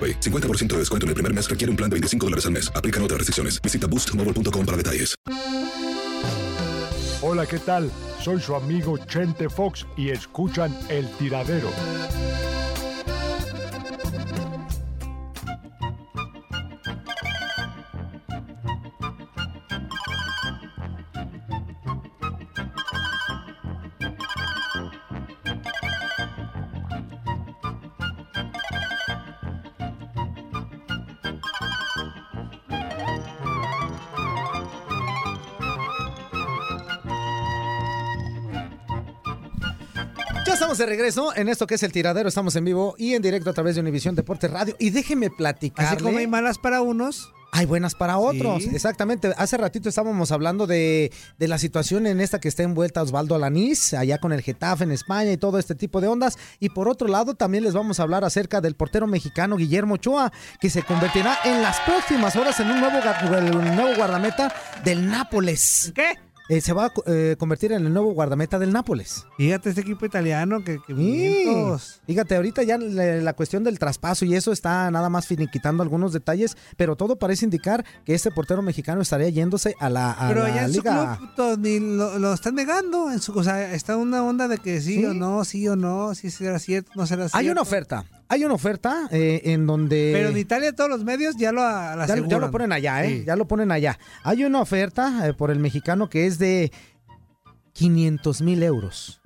AroPay. 50% de descuento en el primer mes requiere un plan de 25 dólares al mes. Aplican otras restricciones. Visita boostmobile.com para detalles. Hola, ¿qué tal? Soy su amigo Chente Fox y escuchan El Tiradero. De regreso en esto que es el tiradero. Estamos en vivo y en directo a través de Univisión Deportes Radio. Y déjeme platicar. Así como hay malas para unos. Hay buenas para otros, Sí. exactamente. Hace ratito estábamos hablando de, de la situación en esta que está envuelta Osvaldo Alanís, allá con el Getafe en España y todo este tipo de ondas. Y por otro lado, también les vamos a hablar acerca del portero mexicano Guillermo Ochoa, que se convertirá en las próximas horas en un nuevo, el nuevo guardameta del Nápoles. ¿Qué? Eh, se va a eh, convertir en el nuevo guardameta del Nápoles. Fíjate este equipo italiano que, que Sí. Fíjate, ahorita ya la, la cuestión del traspaso y eso está nada más finiquitando algunos detalles, pero todo parece indicar que este portero mexicano estaría yéndose a la, a Pero la allá en su club to- ni lo, lo están negando. En su, o sea, está una onda de que sí, Sí. o no, sí o no, si será cierto, no será cierto. Hay una oferta, hay una oferta eh, en donde... Pero en Italia todos los medios ya lo, a- la ya, ya lo ponen allá, ¿eh? Sí. Ya lo ponen allá. Hay una oferta eh, por el mexicano que es de 500 mil euros.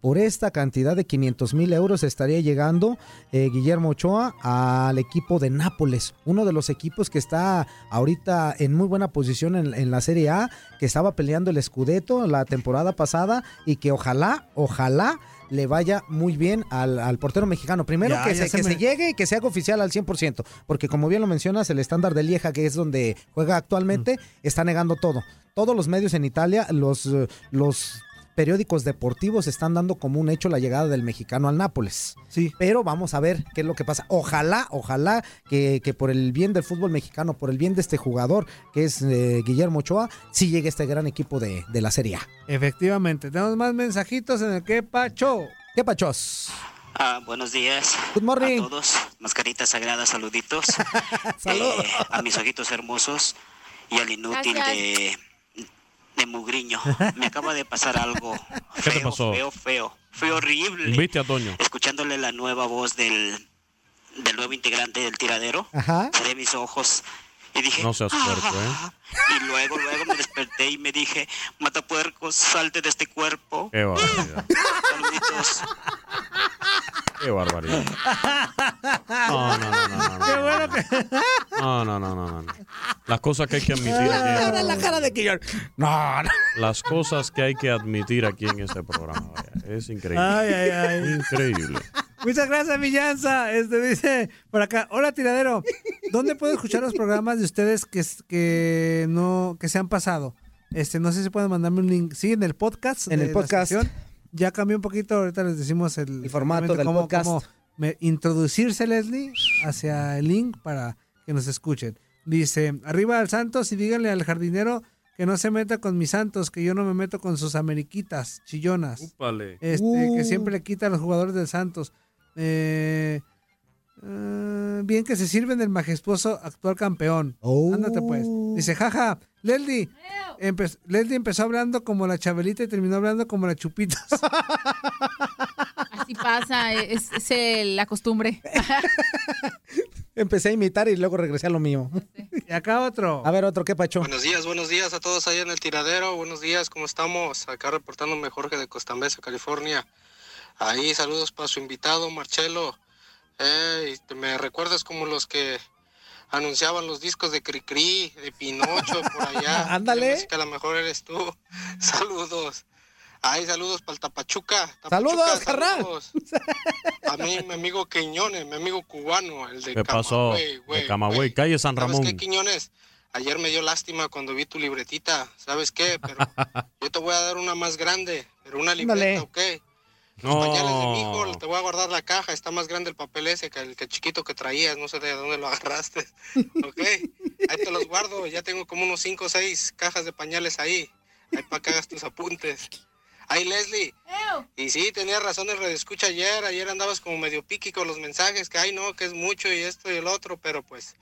Por esta cantidad de 500 mil euros estaría llegando eh, Guillermo Ochoa al equipo de Nápoles, uno de los equipos que está ahorita en muy buena posición en, en la Serie A, que estaba peleando el Scudetto la temporada pasada y que ojalá, ojalá le vaya muy bien al, al portero mexicano. Primero Ya, que, ya se, se que me- se llegue y que se haga oficial al 100%, porque como bien lo mencionas, el estándar de Lieja, que es donde juega actualmente, está negando todo. Todos los medios en Italia, los, los periódicos deportivos están dando como un hecho la llegada del mexicano al Nápoles. Sí. Pero vamos a ver qué es lo que pasa. Ojalá, ojalá que, que por el bien del fútbol mexicano, por el bien de este jugador, que es eh, Guillermo Ochoa, sí llegue este gran equipo de, de la Serie A. Efectivamente. Tenemos más mensajitos en el que Pacho. ¿Qué pachos? Ah, buenos días Good morning. a todos. Mascarita sagrada, saluditos. Saludos. Eh, a mis ojitos hermosos y al inútil de, de Mugriño. Me acaba de pasar algo ¿Qué feo, te pasó? feo, feo. Fue horrible. Viste a Toño. Escuchándole la nueva voz del, del nuevo integrante del tiradero. Ajá. Cerré mis ojos y dije... No seas puerco, "Ah". Y luego, luego me desperté y me dije, matapuercos, salte de este cuerpo. Qué barbaridad. Saluditos. Qué barbaridad. No, no, no, no, no. Qué bueno que. No, no, no, no, no. Las cosas que hay que admitir aquí. en este Ahora la cara de Guillermo. No, no. Las cosas que hay que admitir aquí en este programa. vaya, Es increíble. Ay, ay, ay. Increíble. Muchas gracias, Villanza. Este dice por acá, hola tiradero. ¿Dónde puedo escuchar los programas de ustedes que, que no que se han pasado? Este, no sé si pueden mandarme un link. Sí, en el podcast. En de el podcast. Ya cambió un poquito, ahorita les decimos el, formato del cómo- podcast. cómo me- introducirse, Leslie, hacia el link para que nos escuchen. Dice, arriba al Santos y díganle al jardinero que no se meta con mis Santos, que yo no me meto con sus ameriquitas chillonas. Úpale. Este, Uh. que siempre le quitan a los jugadores del Santos. Eh, eh, bien que se sirven del majestuoso actual campeón. Ándate pues. Dice, jaja, Leslie. empe- Leslie empezó hablando como la Chabelita y terminó hablando como la Chupitas. Así pasa, es, es el- la costumbre. Empecé a imitar y luego regresé a lo mío. Y acá otro. A ver, otro, ¿qué pacho? Buenos días, buenos días a todos allá en el tiradero. Buenos días, ¿cómo estamos? Acá reportándome Jorge de Costamesa, California. Ahí saludos para su invitado, Marcelo. Eh, y te- me recuerdas como los que anunciaban los discos de Cricri, de Pinocho, por allá. Ándale. Que a lo mejor eres tú. Saludos. Ay, saludos para el Tapachuca. Saludos, Tapachuca, carnal. saludos. A mí, mi amigo Quiñones, mi amigo cubano, el de ¿Qué pasó? Camagüey, güey, De Camagüey, calle San ¿Sabes Ramón. qué, Quiñones? Ayer me dio lástima cuando vi tu libretita. ¿Sabes qué? Pero yo te voy a dar una más grande, pero una libreta, ¿ok? Los pañales de mi hijo, te voy a guardar la caja. Está más grande el papel ese que el que chiquito que traías. No sé de dónde lo agarraste. ¿Ok? Ahí te los guardo. Ya tengo como unos 5 o 6 cajas de pañales ahí. Ahí para que hagas tus apuntes. Ay, Leslie. Y sí, tenías razón el redescucha ayer. Ayer andabas como medio piqui con los mensajes, que ay no, que es mucho y esto y el otro, pero pues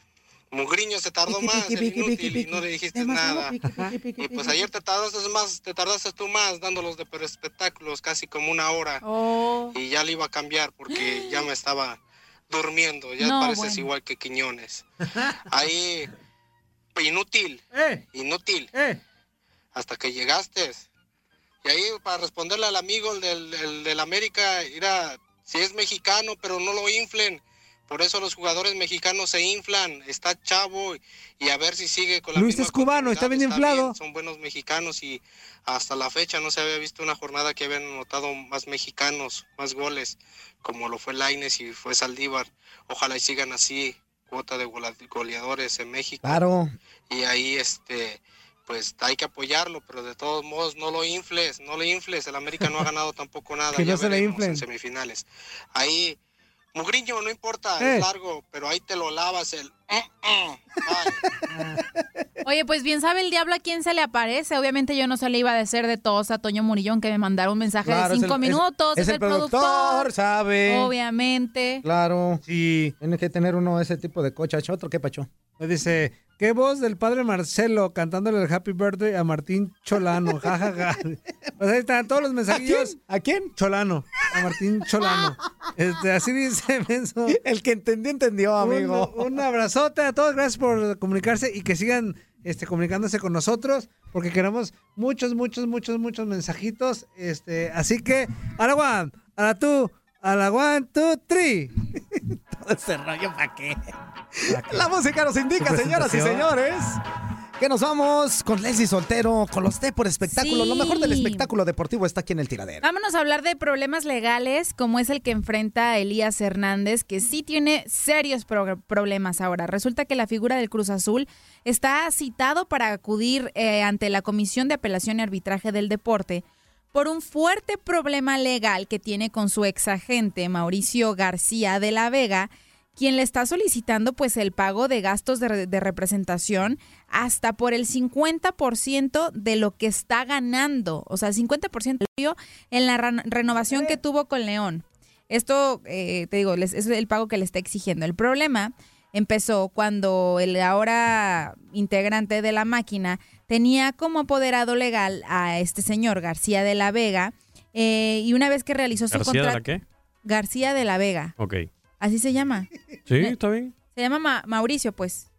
Mugriño se tardó más, el inútil, y no le dijiste nada. Y pues ayer te tardaste más, te tardaste tú más dándolos de espectáculos, casi como una hora. Oh. Y ya le iba a cambiar porque ya me estaba durmiendo. Ya No, pareces bueno. igual que Quiñones. Ahí, inútil, inútil. Hasta que llegaste. Y ahí para responderle al amigo el del, el del América, era si es mexicano, pero no lo inflen. Por eso los jugadores mexicanos se inflan. Está chavo y, a ver si sigue con la Luis misma es cubano, está bien inflado. son buenos mexicanos y hasta la fecha no se había visto una jornada que habían anotado más mexicanos, más goles, como lo fue Laines y fue Saldívar. Ojalá y sigan así, cuota de goleadores en México. Claro. Y ahí este pues hay que apoyarlo, pero de todos modos no lo infles, no lo infles, el América no ha ganado tampoco nada, Que no ya se le inflen. en semifinales. Ahí Mugriño, no importa, Eh. es largo, pero ahí te lo lavas el Oye, pues bien sabe el diablo a quién se le aparece. Obviamente yo no se le iba a decir de todos a Toño Murillón que me mandara un mensaje Claro, de es cinco es- minutos. es el productor, sabe. Obviamente. Claro. Sí. Tiene que tener uno ese tipo de cochacho. ¿Otro qué pacho? Me dice, qué voz del padre Marcelo cantándole el Happy Birthday a Martín Cholano, jajaja. Pues ahí están todos los mensajillos. ¿A quién? Cholano, a Martín Cholano. Este, así dice Menso. El que entendió, entendió, amigo. Un, un abrazote a todos, gracias por comunicarse y que sigan este, comunicándose con nosotros, porque queremos muchos, muchos, muchos, muchos mensajitos. Este, así que, a la one, a la two, a la one, two, three. Todo ese rollo, ¿para qué? La música nos indica, señoras y señores, que nos vamos con Leslie Soltero, con los T por espectáculo. Sí. Lo mejor del espectáculo deportivo está aquí en el tiradero. Vámonos a hablar de problemas legales, como es el que enfrenta Elías Hernández, que sí tiene serios pro- problemas ahora. Resulta que la figura del Cruz Azul está citado para acudir eh, ante la Comisión de Apelación y Arbitraje del Deporte por un fuerte problema legal que tiene con su exagente Mauricio García de la Vega, quien le está solicitando pues el pago de gastos de, de representación hasta por el 50% de lo que está ganando, o sea, el 50% en la renovación que tuvo con León. Esto, eh, te digo, es el pago que le está exigiendo. El problema empezó cuando el ahora integrante de la máquina tenía como apoderado legal a este señor García de la Vega eh, y una vez que realizó su ¿García de la contrato... qué? García de la Vega. Ok. Así se llama. Sí, está bien. Se llama Ma- Mauricio, pues.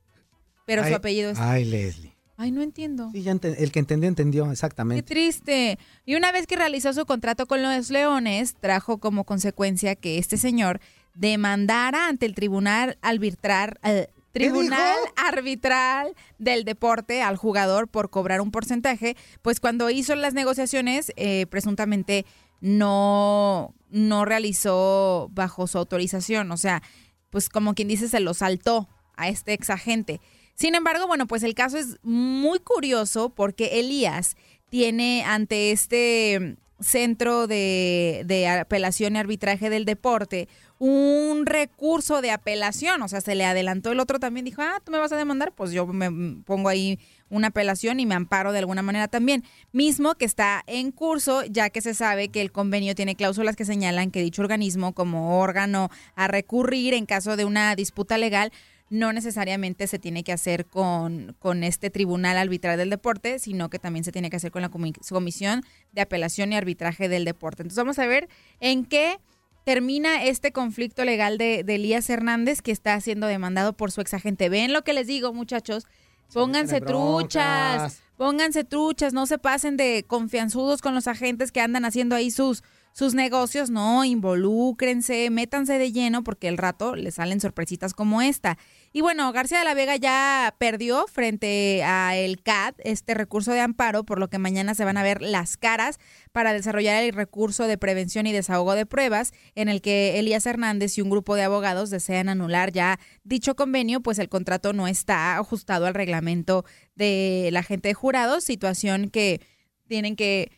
Pero Ay, su apellido es. Ay, Leslie. Ay, no entiendo. Sí, ya el que entendió, entendió, Qué exactamente. triste. Y una vez que realizó su contrato con los Leones, trajo como consecuencia que este señor demandara ante el tribunal arbitrar. eh, Tribunal Arbitral del Deporte al jugador por cobrar un porcentaje, pues cuando hizo las negociaciones, eh, presuntamente no, no realizó bajo su autorización. O sea, pues como quien dice, se lo saltó a este exagente. Sin embargo, bueno, pues el caso es muy curioso porque Elías tiene ante este centro de, de apelación y arbitraje del deporte un recurso de apelación, o sea, se le adelantó el otro también, dijo, ah, tú me vas a demandar, pues yo me pongo ahí una apelación y me amparo de alguna manera también. Mismo que está en curso, ya que se sabe que el convenio tiene cláusulas que señalan que dicho organismo como órgano a recurrir en caso de una disputa legal no necesariamente se tiene que hacer con, con este tribunal arbitral del deporte, sino que también se tiene que hacer con la comisión de apelación y arbitraje del deporte. Entonces vamos a ver en qué termina este conflicto legal de, Elías Hernández que está siendo demandado por su exagente. Ven lo que les digo, muchachos. Pónganse truchas, pónganse truchas, no se pasen de confianzudos con los agentes que andan haciendo ahí sus, sus negocios, no, involúcrense, métanse de lleno porque el rato les salen sorpresitas como esta. Y bueno, García de la Vega ya perdió frente a el CAD este recurso de amparo, por lo que mañana se van a ver las caras para desarrollar el recurso de prevención y desahogo de pruebas, en el que Elías Hernández y un grupo de abogados desean anular ya dicho convenio, pues el contrato no está ajustado al reglamento de la gente de jurados, situación que tienen que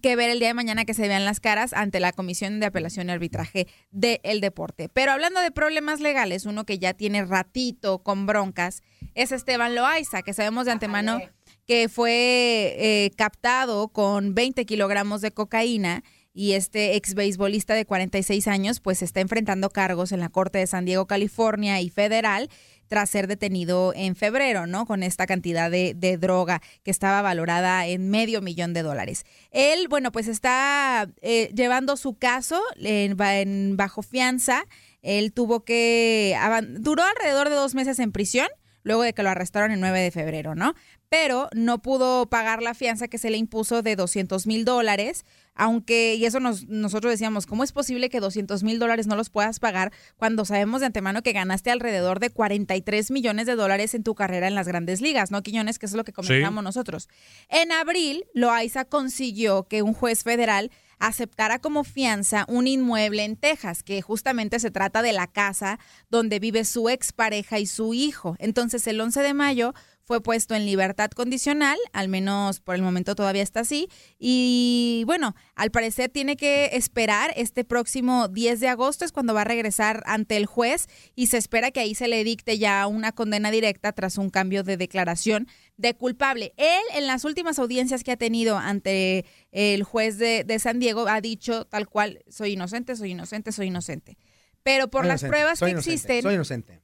que ver el día de mañana que se vean las caras ante la Comisión de Apelación y Arbitraje del Deporte. Pero hablando de problemas legales, uno que ya tiene ratito con broncas es Esteban Loaiza, que sabemos de antemano que fue eh, captado con 20 kilogramos de cocaína y este ex beisbolista de 46 años pues está enfrentando cargos en la Corte de San Diego, California y federal tras ser detenido en febrero, ¿no? Con esta cantidad de, droga que estaba valorada en medio millón de dólares. Él, bueno, pues está eh, llevando su caso en, bajo fianza. Él tuvo que, duró alrededor de dos meses en prisión luego de que lo arrestaron el 9 de febrero, ¿no? Pero no pudo pagar la fianza que se le impuso de 200 mil dólares, aunque, y eso nos, nosotros decíamos, ¿cómo es posible que 200 mil dólares no los puedas pagar cuando sabemos de antemano que ganaste alrededor de 43 millones de dólares en tu carrera en las grandes ligas, ¿no, Quiñones? Que eso es lo que comentamos nosotros. En abril, Loaiza consiguió que un juez federal aceptara como fianza un inmueble en Texas, que justamente se trata de la casa donde vive su expareja y su hijo. Entonces, el 11 de mayo fue puesto en libertad condicional, al menos por el momento todavía está así. Y bueno, al parecer tiene que esperar este próximo 10 de agosto, es cuando va a regresar ante el juez y se espera que ahí se le dicte ya una condena directa tras un cambio de declaración de culpable. Él en las últimas audiencias que ha tenido ante el juez de, de San Diego ha dicho tal cual, soy inocente, soy inocente, soy inocente. Pero por las pruebas que existen,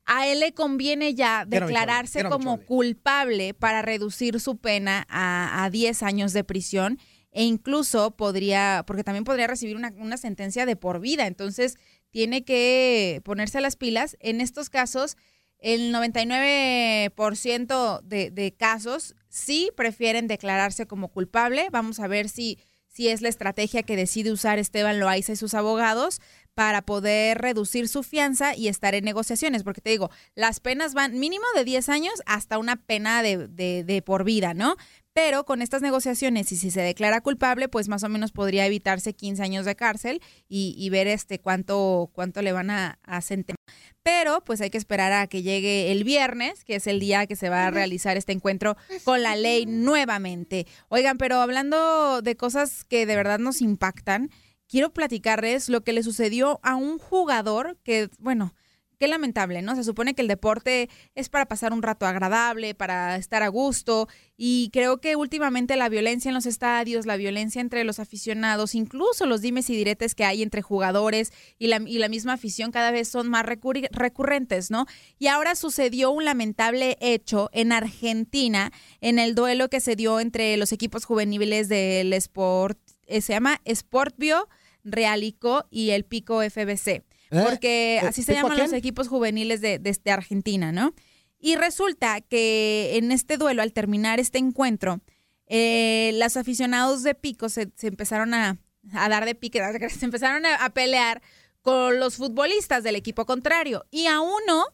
a él le conviene ya declararse como culpable para reducir su pena a, a 10 años de prisión e incluso podría, porque también podría recibir una, una sentencia de por vida. Entonces, tiene que ponerse las pilas. En estos casos, el 99% de, de casos sí prefieren declararse como culpable. Vamos a ver si si es la estrategia que decide usar Esteban Loaiza y sus abogados para poder reducir su fianza y estar en negociaciones, porque te digo, las penas van mínimo de 10 años hasta una pena de, de, por vida, ¿no? Pero con estas negociaciones, y si se declara culpable, pues más o menos podría evitarse 15 años de cárcel y, ver este cuánto, cuánto le van a, a sentenciar. Pero pues hay que esperar a que llegue el viernes, que es el día que se va a realizar este encuentro con la ley nuevamente. Oigan, pero hablando de cosas que de verdad nos impactan, quiero platicarles lo que le sucedió a un jugador que, bueno, qué lamentable, ¿no? Se supone que el deporte es para pasar un rato agradable, para estar a gusto, y creo que últimamente la violencia en los estadios, la violencia entre los aficionados, incluso los dimes y diretes que hay entre jugadores y la, y la misma afición cada vez son más recurrentes, ¿no? Y ahora sucedió un lamentable hecho en Argentina, en el duelo que se dio entre los equipos juveniles del Sport, eh, se llama Sportbio Realico y el Pico FBC, ¿Eh? porque así se llaman los equipos juveniles de, de, Argentina, ¿no? Y resulta que en este duelo, al terminar este encuentro, eh, los aficionados de Pico se, empezaron a, dar de pique, se empezaron a, pelear con los futbolistas del equipo contrario. Y a uno,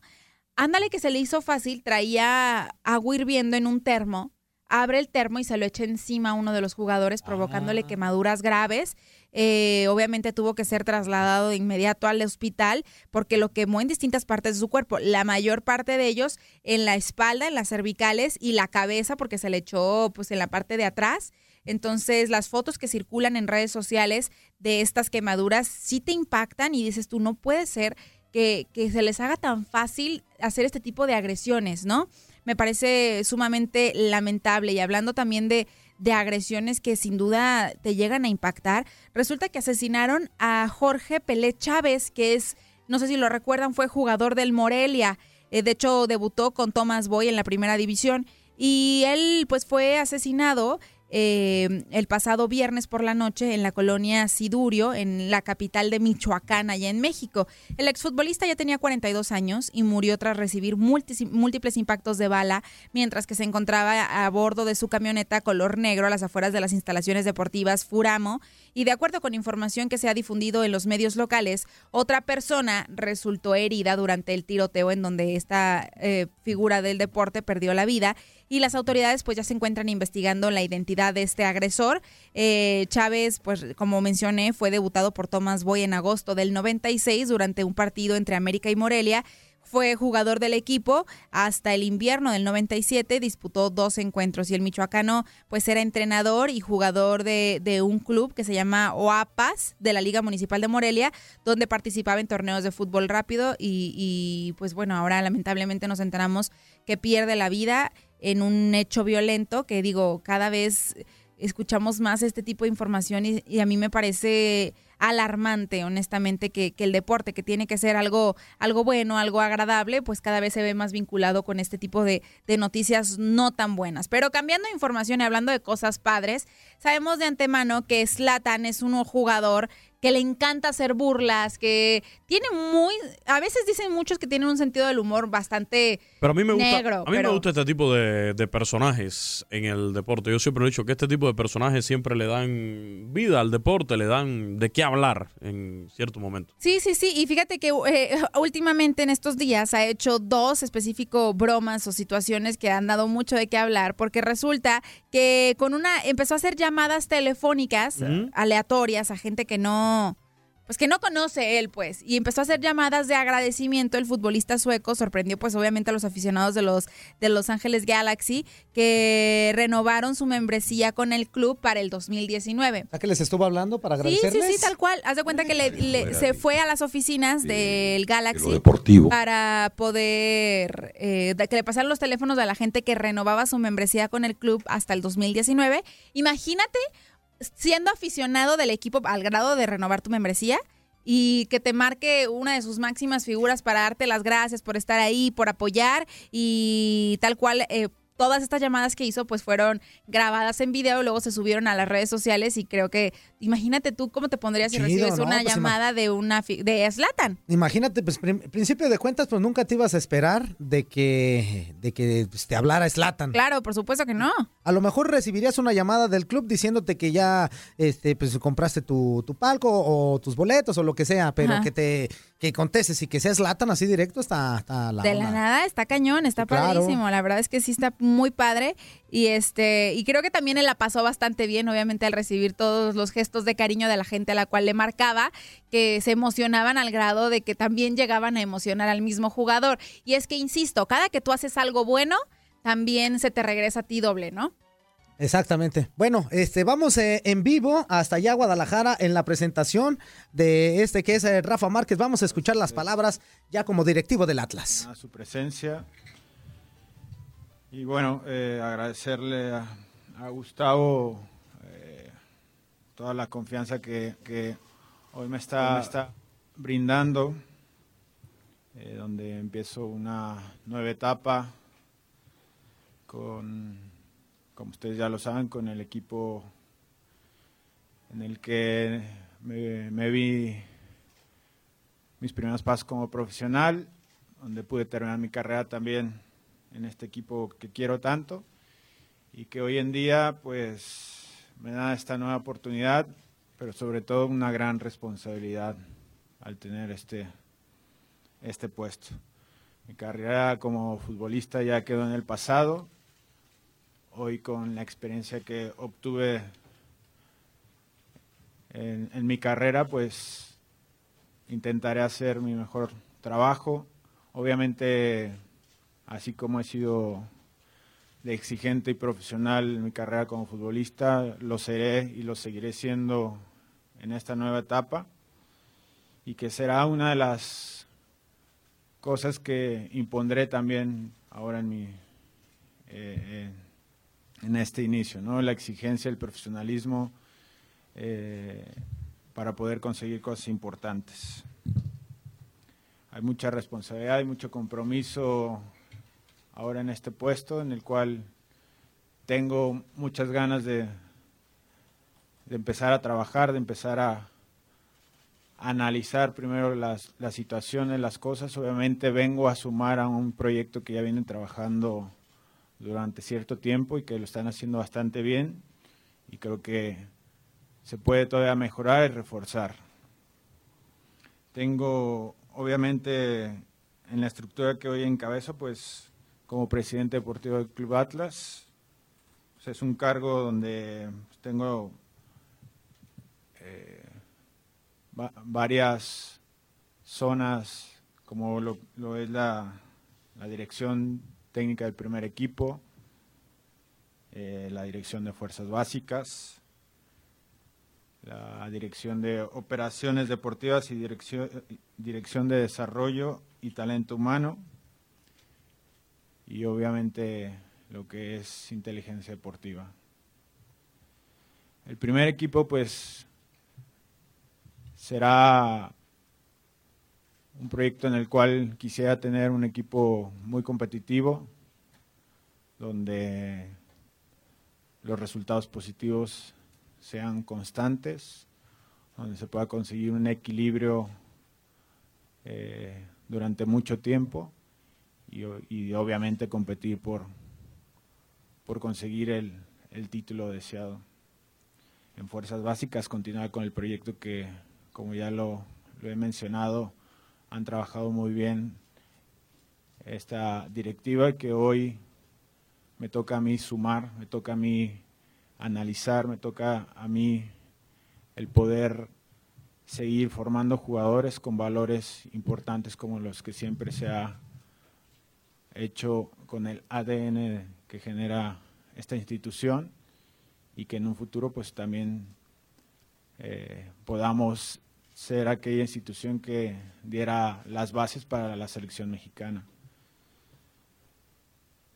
ándale que se le hizo fácil, traía agua hirviendo en un termo, abre el termo y se lo echa encima a uno de los jugadores, provocándole Ah. quemaduras graves. Eh, obviamente tuvo que ser trasladado de inmediato al hospital porque lo quemó en distintas partes de su cuerpo. La mayor parte de ellos en la espalda, en las cervicales y la cabeza porque se le echó pues en la parte de atrás. Entonces las fotos que circulan en redes sociales de estas quemaduras sí te impactan y dices tú no puede ser que, que se les haga tan fácil hacer este tipo de agresiones, ¿no? Me parece sumamente lamentable. Y hablando también de, de agresiones que sin duda te llegan a impactar, resulta que asesinaron a Jorge Pelé Chávez, que es, no sé si lo recuerdan, fue jugador del Morelia, Eh, de hecho debutó con Thomas Boy en la primera división. Y él pues fue asesinado eh, el pasado viernes por la noche en la colonia Sidurio, en la capital de Michoacán, allá en México. El exfutbolista ya tenía 42 años y murió tras recibir múltiples impactos de bala mientras que se encontraba a bordo de su camioneta color negro a las afueras de las instalaciones deportivas Furamo. Y de acuerdo con información que se ha difundido en los medios locales, otra persona resultó herida durante el tiroteo en donde esta eh, figura del deporte perdió la vida y las autoridades pues ya se encuentran investigando la identidad de este agresor. Eh, Chávez, pues como mencioné, fue debutado por Thomas Boy en agosto del 96 durante un partido entre América y Morelia. Fue jugador del equipo hasta el invierno del 97, disputó dos encuentros y el michoacano pues era entrenador y jugador de, un club que se llama OAPAS de la Liga Municipal de Morelia, donde participaba en torneos de fútbol rápido y, pues bueno, ahora lamentablemente nos enteramos que pierde la vida en un hecho violento que digo, cada vez escuchamos más este tipo de información y, a mí me parece alarmante, honestamente, que, que el deporte, que tiene que ser algo, algo bueno, algo agradable, pues cada vez se ve más vinculado con este tipo de, de noticias no tan buenas. Pero cambiando de información y hablando de cosas padres, sabemos de antemano que Slatan es un jugador que le encanta hacer burlas, que tiene muy, a veces dicen muchos que tienen un sentido del humor bastante Pero a mí me gusta, negro. a mí pero- me gusta este tipo de, de personajes en el deporte. Yo siempre he dicho que este tipo de personajes siempre le dan vida al deporte, le dan de qué hablar en cierto momento. Sí, sí, sí. Y fíjate que eh, últimamente en estos días ha hecho dos específico bromas o situaciones que han dado mucho de qué hablar, porque resulta que con una empezó a hacer llamadas telefónicas aleatorias a gente que no pues que no conoce él, pues, y empezó a hacer llamadas de agradecimiento. El futbolista sueco sorprendió, pues, obviamente a los aficionados de los de Los Ángeles Galaxy que renovaron su membresía con el club para el 2019. ¿A qué les estuvo hablando para Sí, sí, agradecerles? sí, tal cual. Haz de cuenta que le- le- se fue a las oficinas del Galaxy deportivo. para poder eh, que le pasaran los teléfonos a la gente que renovaba su membresía con el club hasta el 2019. Imagínate siendo aficionado del equipo al grado de renovar tu membresía y que te marque una de sus máximas figuras para darte las gracias por estar ahí, por apoyar y tal cual. eh, Todas estas llamadas que hizo pues fueron grabadas en video luego se subieron a las redes sociales y creo que imagínate tú cómo te pondrías si Chido, recibes ¿no? una Pues llamada de una de Slatan. Imagínate, pues principio de cuentas, pues nunca te ibas a esperar de que, de que pues, te hablara Slatan. Claro, por supuesto que no. A lo mejor recibirías una llamada del club diciéndote que ya este, pues, compraste tu, tu palco o tus boletos o lo que sea, pero Ajá. que te que contestes y que seas Latan así directo está, está la de la nada está cañón, está Claro. padrísimo. La verdad es que sí está muy padre. Y este, y creo que también él la pasó bastante bien, obviamente, al recibir todos los gestos de cariño de la gente a la cual le marcaba, que se emocionaban al grado de que también llegaban a emocionar al mismo jugador. Y es que, insisto, cada que tú haces algo bueno, también se te regresa a ti doble, ¿no? Exactamente. Bueno, este, vamos eh, en vivo hasta allá Guadalajara en la presentación de este que es eh, Rafa Márquez. Vamos a escuchar las palabras ya como directivo del Atlas. a su presencia. Y bueno, eh, agradecerle a, a Gustavo eh, toda la confianza que, que hoy me está, me está brindando, eh, donde empiezo una nueva etapa con, como ustedes ya lo saben, con el equipo en el que me, me vi mis primeros pasos como profesional, donde pude terminar mi carrera también en este equipo que quiero tanto y que hoy en día pues me da esta nueva oportunidad, pero sobre todo una gran responsabilidad al tener este, este puesto. Mi carrera como futbolista ya quedó en el pasado. hoy con la experiencia que obtuve en, en mi carrera, pues intentaré hacer mi mejor trabajo. Obviamente, así como he sido de exigente y profesional en mi carrera como futbolista, lo seré y lo seguiré siendo en esta nueva etapa y que será una de las cosas que impondré también ahora en mi eh, en este inicio, ¿no? La exigencia, el profesionalismo eh, para poder conseguir cosas importantes. Hay mucha responsabilidad, hay mucho compromiso ahora en este puesto en el cual tengo muchas ganas de, de empezar a trabajar, de empezar a, analizar primero las, las, situaciones, las cosas. Obviamente vengo a sumar a un proyecto que ya vienen trabajando durante cierto tiempo y que lo están haciendo bastante bien y creo que se puede todavía mejorar y reforzar. Tengo, obviamente, en la estructura que hoy encabezo, pues como presidente deportivo del Club Atlas, es un cargo donde tengo eh, varias zonas, como lo, es la, dirección técnica del primer equipo, eh, la dirección de fuerzas básicas, la dirección de operaciones deportivas y dirección, dirección de desarrollo y talento humano, y obviamente lo que es inteligencia deportiva. El primer equipo pues será un proyecto en el cual quisiera tener un equipo muy competitivo, donde los resultados positivos sean constantes, donde se pueda conseguir un equilibrio eh, durante mucho tiempo y, y, obviamente competir por, por conseguir el, el título deseado. En Fuerzas Básicas continuar con el proyecto que, como ya lo, lo he mencionado, han trabajado muy bien esta directiva que hoy me toca a mí sumar, me toca a mí analizar, me toca a mí el poder seguir formando jugadores con valores importantes como los que siempre se ha hecho con el ADN que genera esta institución y que en un futuro pues también eh, podamos ser aquella institución que diera las bases para la selección mexicana.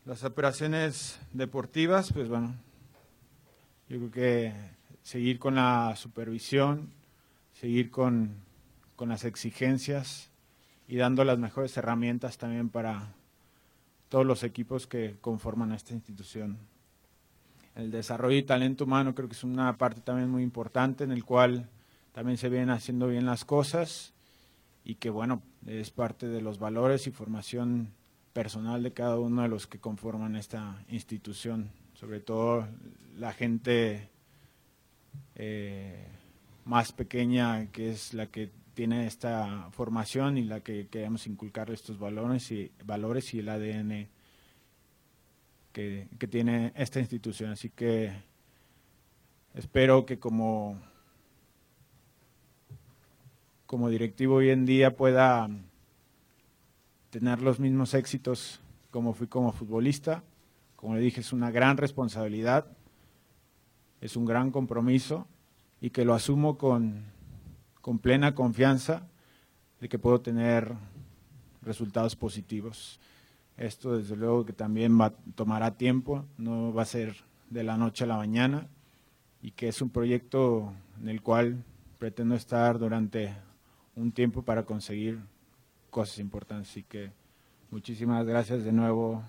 Las operaciones deportivas, pues bueno, yo creo que seguir con la supervisión, seguir con, con las exigencias y dando las mejores herramientas también para todos los equipos que conforman a esta institución. El desarrollo y talento humano creo que es una parte también muy importante en el cual también se vienen haciendo bien las cosas y que bueno, es parte de los valores y formación personal de cada uno de los que conforman esta institución, sobre todo la gente eh, más pequeña que es la que tiene esta formación y la que queremos inculcar estos valores y, valores y el ADN que, que tiene esta institución. Así que espero que como como directivo hoy en día pueda tener los mismos éxitos como fui como futbolista. Como le dije, es una gran responsabilidad, es un gran compromiso y que lo asumo con, con plena confianza de que puedo tener resultados positivos. Esto desde luego que también va, tomará tiempo, no va a ser de la noche a la mañana y que es un proyecto en el cual pretendo estar durante un tiempo para conseguir cosas importantes. Así que muchísimas gracias de nuevo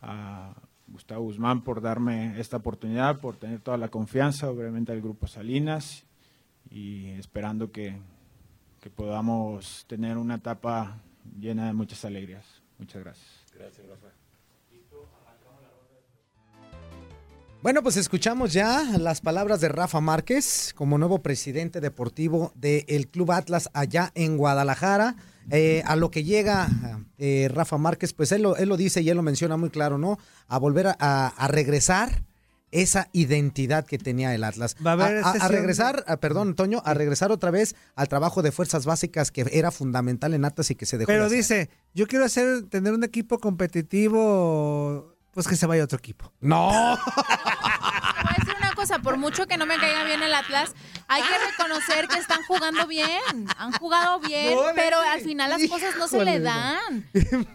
a Gustavo Guzmán por darme esta oportunidad, por tener toda la confianza, obviamente al Grupo Salinas, y esperando que, que podamos tener una etapa llena de muchas alegrías. Muchas gracias. Gracias, Rafael. Bueno, pues escuchamos ya las palabras de Rafa Márquez como nuevo presidente deportivo del Club Atlas allá en Guadalajara. eh, a lo que llega eh, Rafa Márquez, pues él lo, él lo dice y él lo menciona muy claro, ¿no? A volver a, a regresar esa identidad que tenía el Atlas. Va a, haber a, regresar, a- perdón, Toño, a regresar otra vez al trabajo de fuerzas básicas que era fundamental en Atlas y que se dejó. de Pero dice, yo quiero hacer, tener un equipo competitivo, pues que se vaya a otro equipo. No. Voy a decir una cosa, por mucho que no me caiga bien el Atlas, hay que reconocer que están jugando bien, han jugado bien, No, pero al final las cosas no se le dan.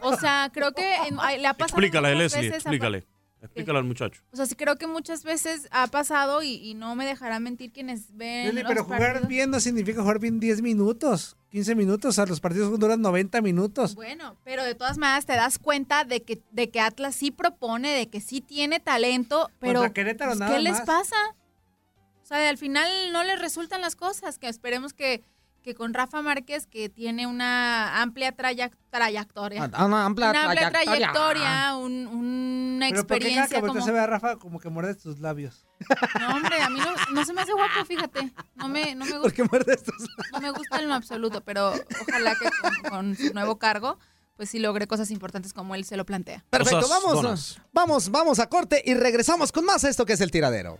O sea, creo que le ha pasado Explícale, Leslie, veces explícale. Explícale al muchacho. O sea, sí creo que muchas veces ha pasado y, y no me dejará mentir quienes ven Leslie, los pero jugar partidos. bien no significa jugar bien 10 minutos, 15 minutos. O sea, los partidos duran 90 minutos. Bueno, pero de todas maneras te das cuenta de que, de que Atlas sí propone, de que sí tiene talento, pero pues, nada ¿qué les más. pasa? O sea, al final no les resultan las cosas, que esperemos que, que con Rafa Márquez, que tiene una amplia traya- trayectoria, Ah, una amplia trayectoria. trayectoria, un- una Pero ¿por qué cada experiencia como... a ver a Rafa como que muerde tus labios? No, hombre, a mí no, no se me hace guapo, fíjate. No me, no me gusta. ¿Por qué muerdes tus No me gusta en lo absoluto, pero ojalá que con, con su nuevo cargo, pues sí logre cosas importantes como él se lo plantea. Perfecto, vamos, vamos, vamos a corte y regresamos con más esto que es el tiradero.